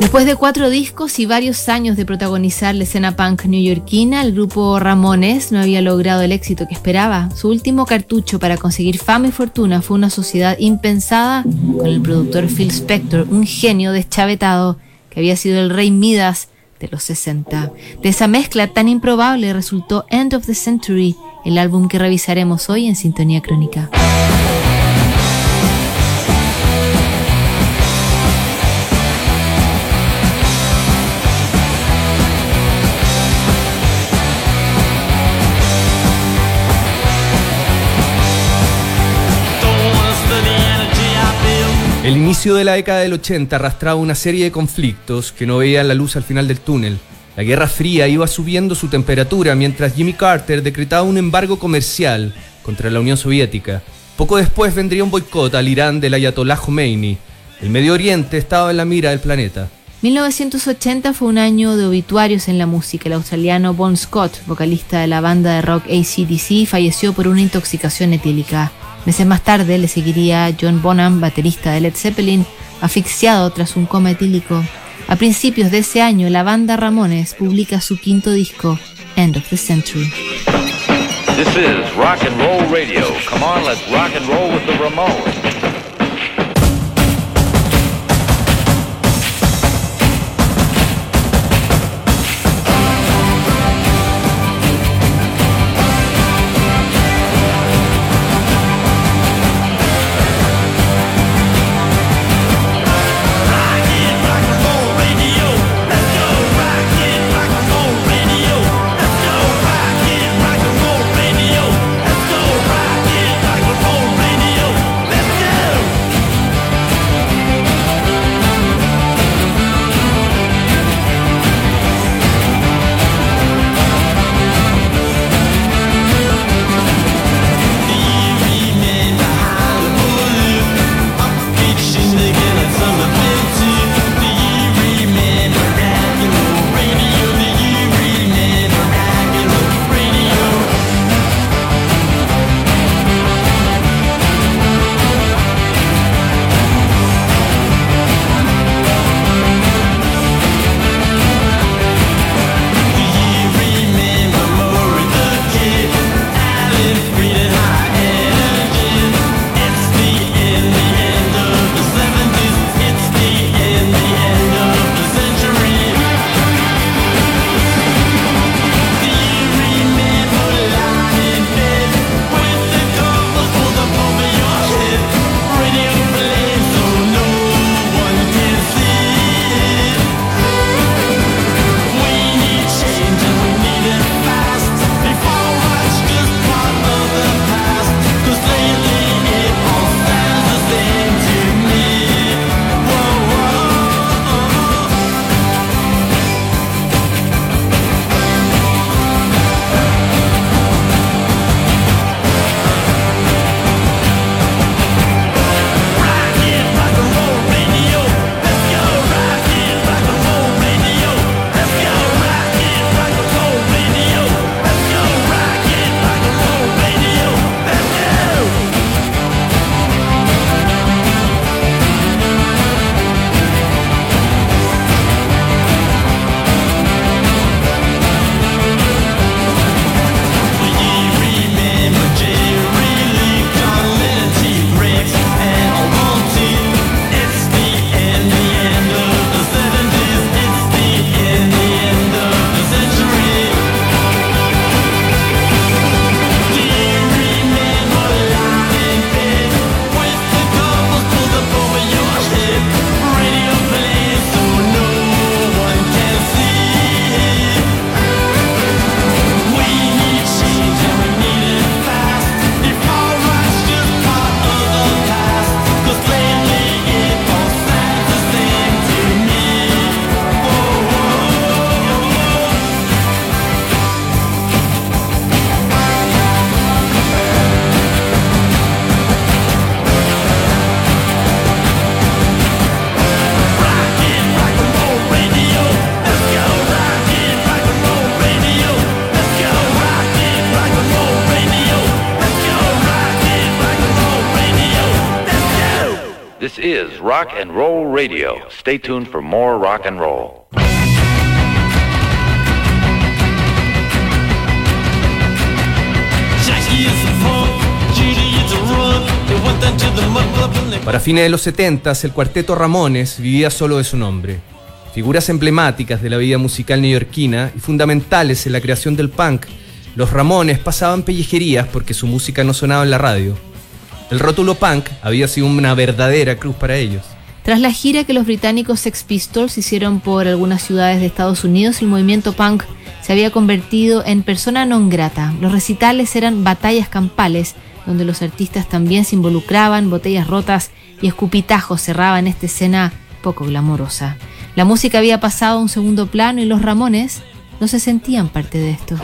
Después de cuatro discos y varios años de protagonizar la escena punk neoyorquina, el grupo Ramones no había logrado el éxito que esperaba. Su último cartucho para conseguir fama y fortuna fue una sociedad impensada con el productor Phil Spector, un genio deschavetado que había sido el rey Midas de los 60. De esa mezcla tan improbable resultó End of the Century, el álbum que revisaremos hoy en Sintonía Crónica. El inicio de la década del 80 arrastraba una serie de conflictos que no veían la luz al final del túnel. La Guerra Fría iba subiendo su temperatura mientras Jimmy Carter decretaba un embargo comercial contra la Unión Soviética. Poco después vendría un boicot al Irán del Ayatollah Khomeini. El Medio Oriente estaba en la mira del planeta. 1980 fue un año de obituarios en la música. El australiano Bon Scott, vocalista de la banda de rock ACDC, falleció por una intoxicación etílica. Meses más tarde le seguiría John Bonham, baterista de Led Zeppelin, asfixiado tras un coma etílico. A principios de ese año, la banda Ramones publica su quinto disco, End of the Century. This is rock and roll radio. Come on, let's rock and roll with the. This is Rock and Roll Radio. Stay tuned for more rock and roll. Para fines de los 70, el cuarteto Ramones vivía solo de su nombre. Figuras emblemáticas de la vida musical neoyorquina y fundamentales en la creación del punk, los Ramones pasaban pellejerías porque su música no sonaba en la radio. El rótulo punk había sido una verdadera cruz para ellos. Tras la gira que los británicos Sex Pistols hicieron por algunas ciudades de Estados Unidos, el movimiento punk se había convertido en persona non grata. Los recitales eran batallas campales, donde los artistas también se involucraban, botellas rotas y escupitajos cerraban esta escena poco glamorosa. La música había pasado a un segundo plano y los Ramones no se sentían parte de esto.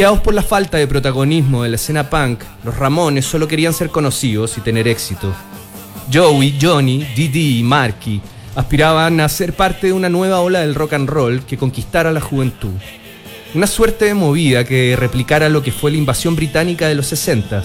Por la falta de protagonismo de la escena punk, los Ramones solo querían ser conocidos y tener éxito. Joey, Johnny, Didi y Marky aspiraban a ser parte de una nueva ola del rock and roll que conquistara la juventud. Una suerte de movida que replicara lo que fue la invasión británica de los 60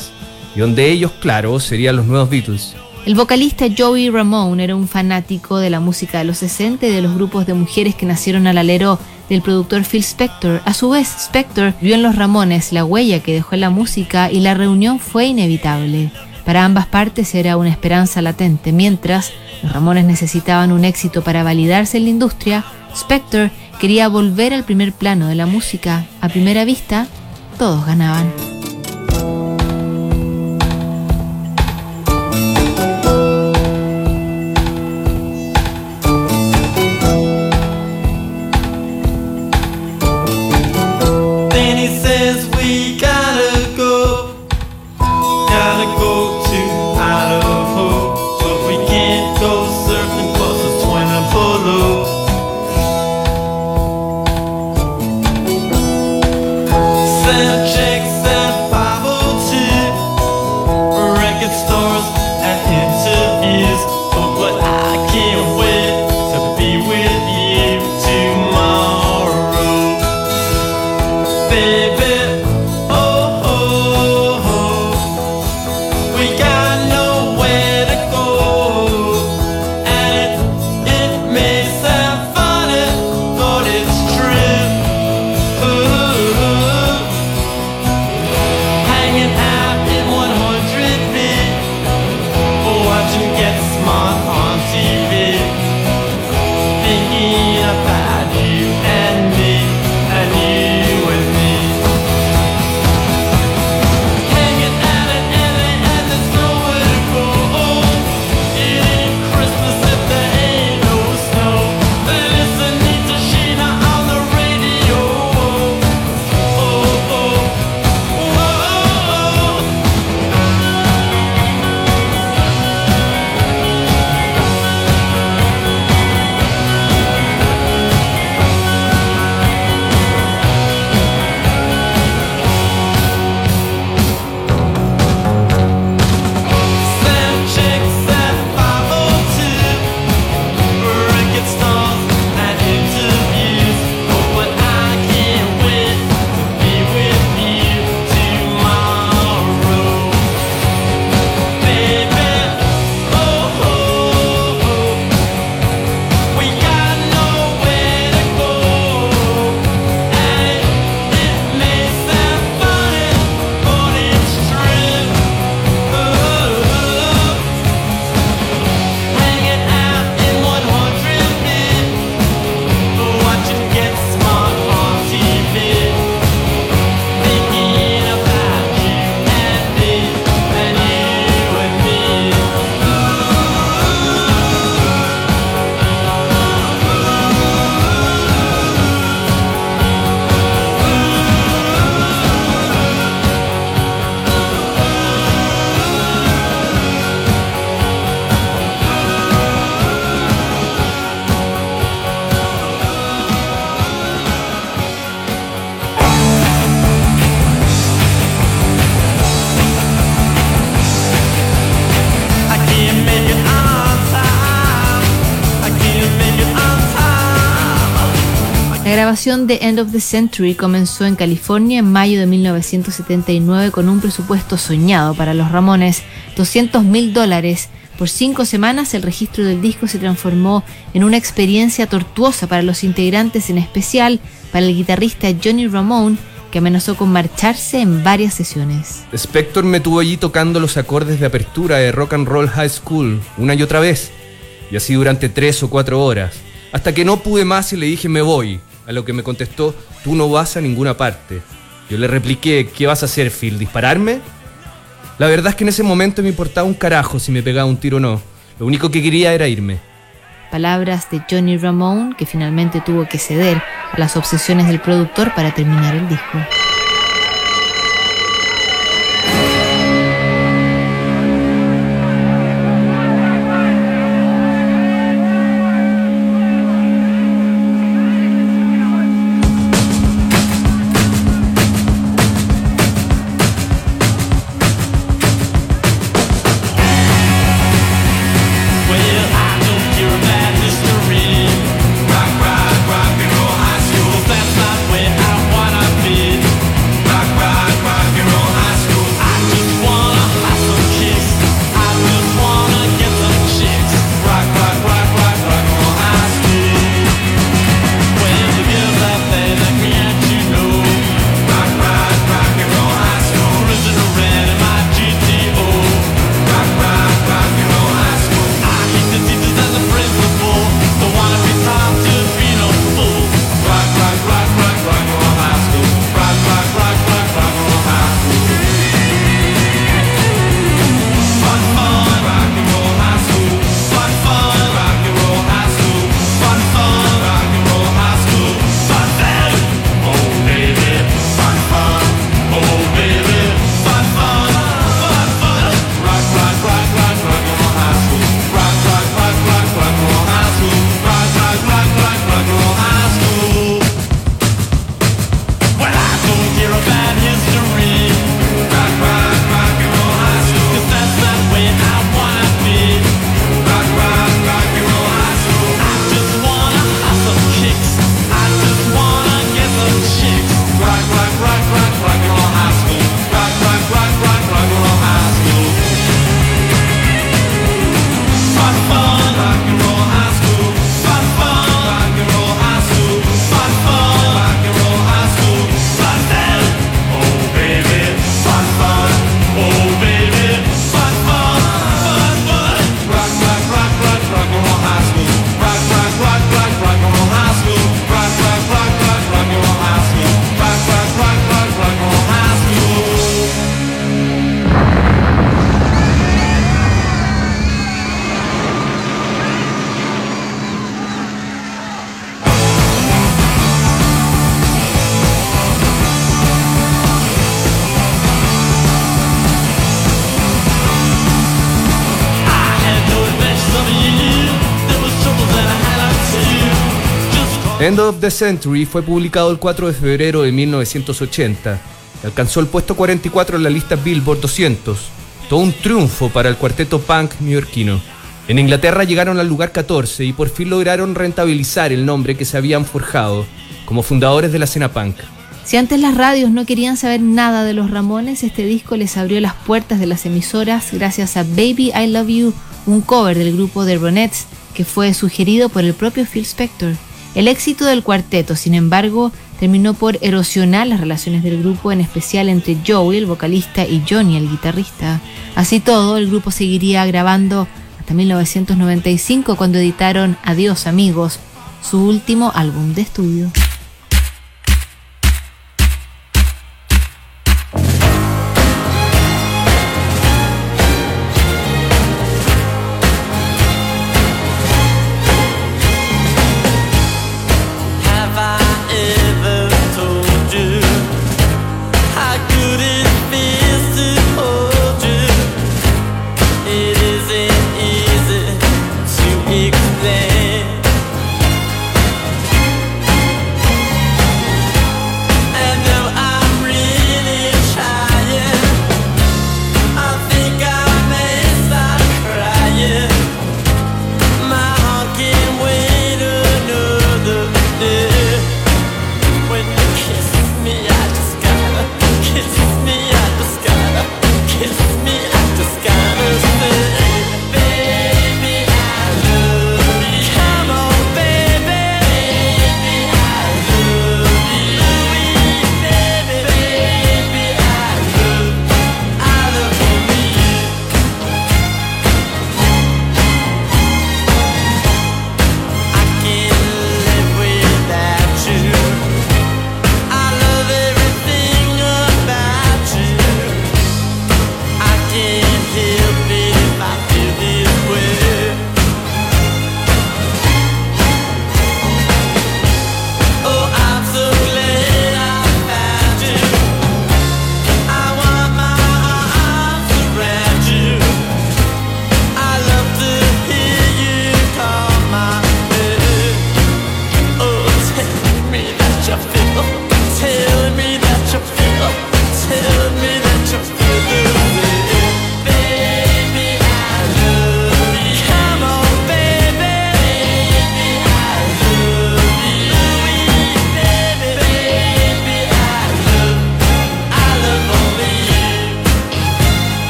y donde ellos, claro, serían los nuevos Beatles. El vocalista Joey Ramone era un fanático de la música de los 60 y de los grupos de mujeres que nacieron al alero del productor Phil Spector. A su vez, Spector vio en los Ramones la huella que dejó en la música y la reunión fue inevitable. Para ambas partes era una esperanza latente. Mientras los Ramones necesitaban un éxito para validarse en la industria, Spector quería volver al primer plano de la música. A primera vista, todos ganaban. Grabación de End of the Century comenzó en California en mayo de 1979 con un presupuesto soñado para los Ramones, 200 mil dólares. Por cinco semanas el registro del disco se transformó en una experiencia tortuosa para los integrantes, en especial para el guitarrista Johnny Ramone, que amenazó con marcharse en varias sesiones. Spector me tuvo allí tocando los acordes de apertura de Rock and Roll High School una y otra vez, y así durante tres o cuatro horas. Hasta que no pude más y le dije me voy. A lo que me contestó, tú no vas a ninguna parte. Yo le repliqué, ¿qué vas a hacer, Phil? ¿Dispararme? La verdad es que en ese momento me importaba un carajo si me pegaba un tiro o no. Lo único que quería era irme. Palabras de Johnny Ramone, que finalmente tuvo que ceder a las obsesiones del productor para terminar el disco. End of the Century fue publicado el 4 de febrero de 1980 y alcanzó el puesto 44 en la lista Billboard 200. Todo un triunfo para el cuarteto punk neoyorquino. En Inglaterra llegaron al lugar 14 y por fin lograron rentabilizar el nombre que se habían forjado como fundadores de la escena punk. Si antes las radios no querían saber nada de los Ramones, este disco les abrió las puertas de las emisoras gracias a Baby I Love You, un cover del grupo The Ronettes que fue sugerido por el propio Phil Spector. El éxito del cuarteto, sin embargo, terminó por erosionar las relaciones del grupo, en especial entre Joey, el vocalista, y Johnny, el guitarrista. Así todo, el grupo seguiría grabando hasta 1995 cuando editaron Adiós amigos, su último álbum de estudio.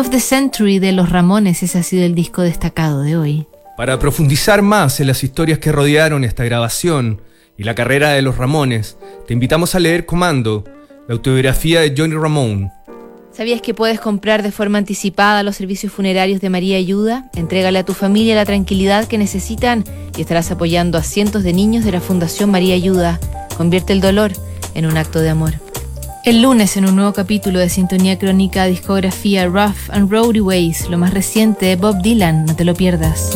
Of the Century de Los Ramones, ese ha sido el disco destacado de hoy. Para profundizar más en las historias que rodearon esta grabación y la carrera de los Ramones, te invitamos a leer Comando, la autobiografía de Johnny Ramone. ¿Sabías que puedes comprar de forma anticipada los servicios funerarios de María Ayuda? Entrégale a tu familia la tranquilidad que necesitan y estarás apoyando a cientos de niños de la Fundación María Ayuda. Convierte el dolor en un acto de amor. El lunes en un nuevo capítulo de Sintonía Crónica Discografía Rough and Roady Ways, lo más reciente de Bob Dylan, no te lo pierdas.